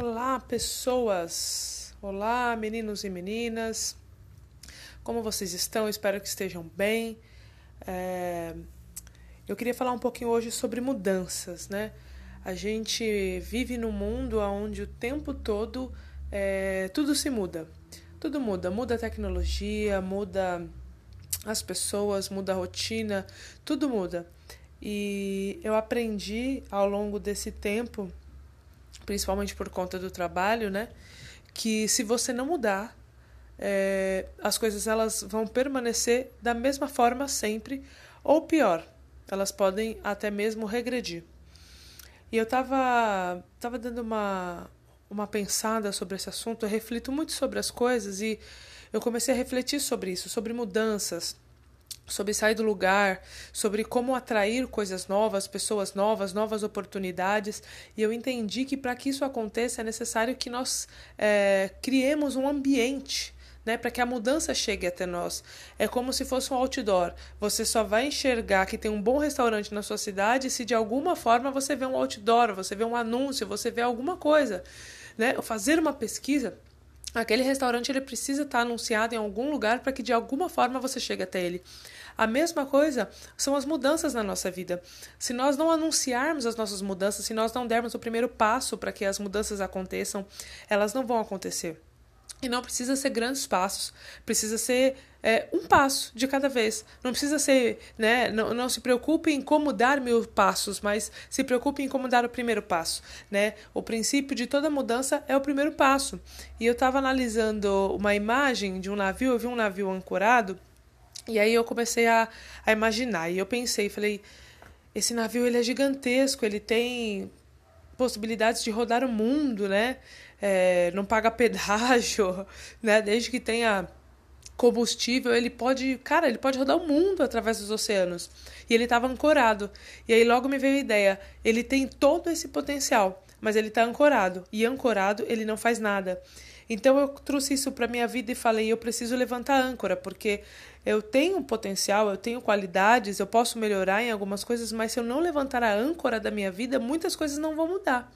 Olá, pessoas! Olá, meninos e meninas! Como vocês estão? Espero que estejam bem. É... Eu queria falar um pouquinho hoje sobre mudanças, né? A gente vive num mundo onde o tempo todo é... tudo se muda. Tudo muda. Muda a tecnologia, muda as pessoas, muda a rotina, tudo muda. E eu aprendi ao longo desse tempo principalmente por conta do trabalho, né? Que se você não mudar, é, as coisas elas vão permanecer da mesma forma sempre, ou pior, elas podem até mesmo regredir. E eu estava tava dando uma, uma pensada sobre esse assunto, eu reflito muito sobre as coisas e eu comecei a refletir sobre isso, sobre mudanças sobre sair do lugar, sobre como atrair coisas novas, pessoas novas, novas oportunidades. E eu entendi que para que isso aconteça é necessário que nós é, criemos um ambiente. Né, para que a mudança chegue até nós. É como se fosse um outdoor. Você só vai enxergar que tem um bom restaurante na sua cidade se de alguma forma você vê um outdoor, você vê um anúncio, você vê alguma coisa. Né? Fazer uma pesquisa aquele restaurante ele precisa estar anunciado em algum lugar para que de alguma forma você chegue até ele. A mesma coisa são as mudanças na nossa vida. Se nós não anunciarmos as nossas mudanças, se nós não dermos o primeiro passo para que as mudanças aconteçam, elas não vão acontecer. E não precisa ser grandes passos, precisa ser é, um passo de cada vez. Não precisa ser, né? Não, não se preocupe em como dar mil passos, mas se preocupe em como dar o primeiro passo, né? O princípio de toda mudança é o primeiro passo. E eu estava analisando uma imagem de um navio, eu vi um navio ancorado e aí eu comecei a, a imaginar. E eu pensei, falei, esse navio ele é gigantesco, ele tem possibilidades de rodar o mundo, né? É, não paga pedágio, né? Desde que tenha combustível, ele pode, cara, ele pode rodar o mundo através dos oceanos. E ele estava ancorado. E aí logo me veio a ideia, ele tem todo esse potencial, mas ele está ancorado. E ancorado, ele não faz nada. Então eu trouxe isso para minha vida e falei, eu preciso levantar âncora, porque eu tenho potencial, eu tenho qualidades, eu posso melhorar em algumas coisas, mas se eu não levantar a âncora da minha vida, muitas coisas não vão mudar.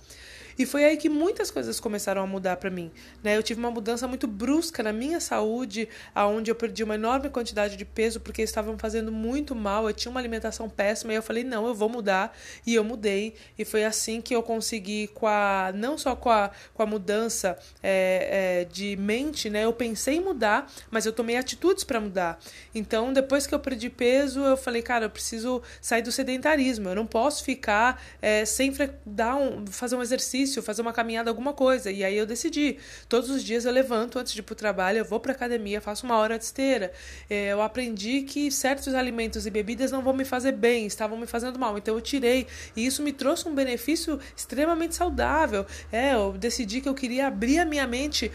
E foi aí que muitas coisas começaram a mudar para mim. Né? Eu tive uma mudança muito brusca na minha saúde, aonde eu perdi uma enorme quantidade de peso porque estavam fazendo muito mal. Eu tinha uma alimentação péssima e eu falei não, eu vou mudar e eu mudei. E foi assim que eu consegui com a não só com a, com a mudança é, é, de mente, né? Eu pensei em mudar, mas eu tomei atitudes para mudar. Então depois que eu perdi peso, eu falei cara, eu preciso sair do sedentarismo. Eu não posso ficar é, sem dar um, fazer um exercício exercício, fazer uma caminhada, alguma coisa. E aí eu decidi. Todos os dias eu levanto antes de ir para o trabalho, eu vou para academia, faço uma hora de esteira. É, eu aprendi que certos alimentos e bebidas não vão me fazer bem, estavam me fazendo mal. Então eu tirei. E isso me trouxe um benefício extremamente saudável. É, eu decidi que eu queria abrir a minha mente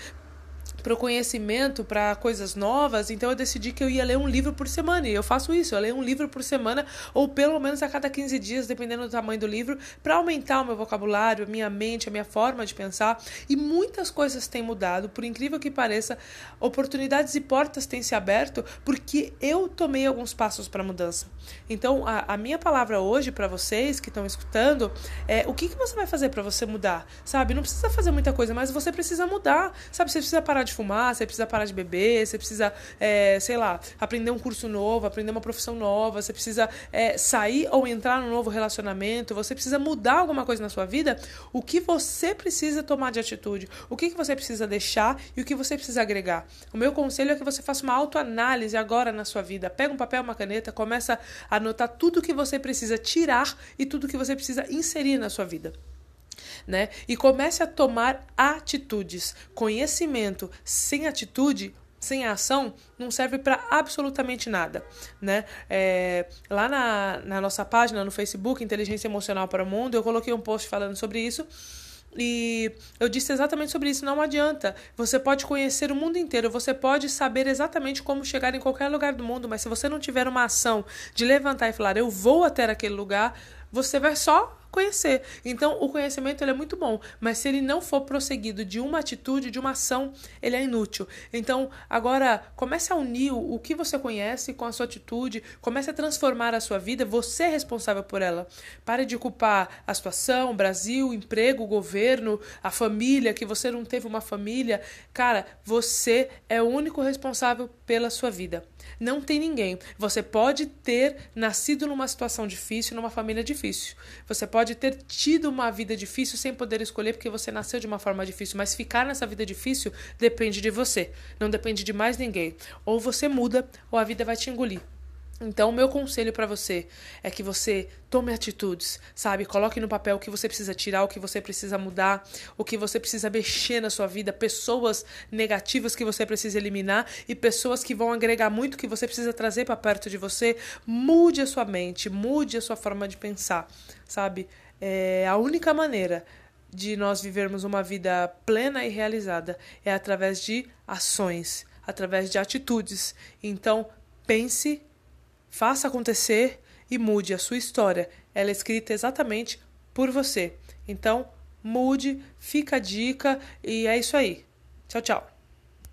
para o conhecimento, para coisas novas, então eu decidi que eu ia ler um livro por semana. E eu faço isso, eu leio um livro por semana, ou pelo menos a cada 15 dias, dependendo do tamanho do livro, para aumentar o meu vocabulário, a minha mente, a minha forma de pensar. E muitas coisas têm mudado, por incrível que pareça, oportunidades e portas têm se aberto porque eu tomei alguns passos para mudança. Então, a, a, minha palavra hoje para vocês que estão escutando é o que, que você vai fazer para você mudar, sabe? Não precisa fazer muita coisa, mas você precisa mudar, sabe? Você precisa parar de fumar, você precisa parar de beber, você precisa, é, sei lá, aprender um curso novo, aprender uma profissão nova, você precisa é, sair ou entrar num novo relacionamento, você precisa mudar alguma coisa na sua vida, o que você precisa tomar de atitude, o que, que você precisa deixar e o que você precisa agregar. O meu conselho é que você faça uma autoanálise agora na sua vida. Pega um papel, uma caneta, começa a anotar tudo que você precisa tirar e tudo que você precisa inserir na sua vida né? E comece a tomar atitudes. Conhecimento sem atitude sem ação não serve para absolutamente nada, né? É, lá na, na nossa página no Facebook Inteligência Emocional para o Mundo eu coloquei um post falando sobre isso e eu disse exatamente sobre isso. Não adianta. Você pode conhecer o mundo inteiro, você pode saber exatamente como chegar em qualquer lugar do mundo, mas se você não tiver uma ação de levantar e falar, eu vou até aquele lugar, você vai só conhecer. Então, o conhecimento ele é muito bom, mas se ele não for prosseguido de uma atitude, de uma ação, ele é inútil. Então, agora, comece a unir o que você conhece com a sua atitude, comece a transformar a sua vida, você é responsável por ela. Pare de culpar a situação, o Brasil, o emprego, o governo, a família, que você não teve uma família. Cara, você é o único responsável pela sua vida. Não tem ninguém. Você pode ter nascido numa situação difícil, numa família difícil. Você pode ter tido uma vida difícil sem poder escolher porque você nasceu de uma forma difícil, mas ficar nessa vida difícil depende de você, não depende de mais ninguém. Ou você muda ou a vida vai te engolir. Então, o meu conselho para você é que você tome atitudes, sabe? Coloque no papel o que você precisa tirar, o que você precisa mudar, o que você precisa mexer na sua vida, pessoas negativas que você precisa eliminar e pessoas que vão agregar muito que você precisa trazer para perto de você. Mude a sua mente, mude a sua forma de pensar, sabe? É a única maneira de nós vivermos uma vida plena e realizada é através de ações, através de atitudes. Então, pense Faça acontecer e mude a sua história. Ela é escrita exatamente por você. Então, mude, fica a dica e é isso aí. Tchau, tchau.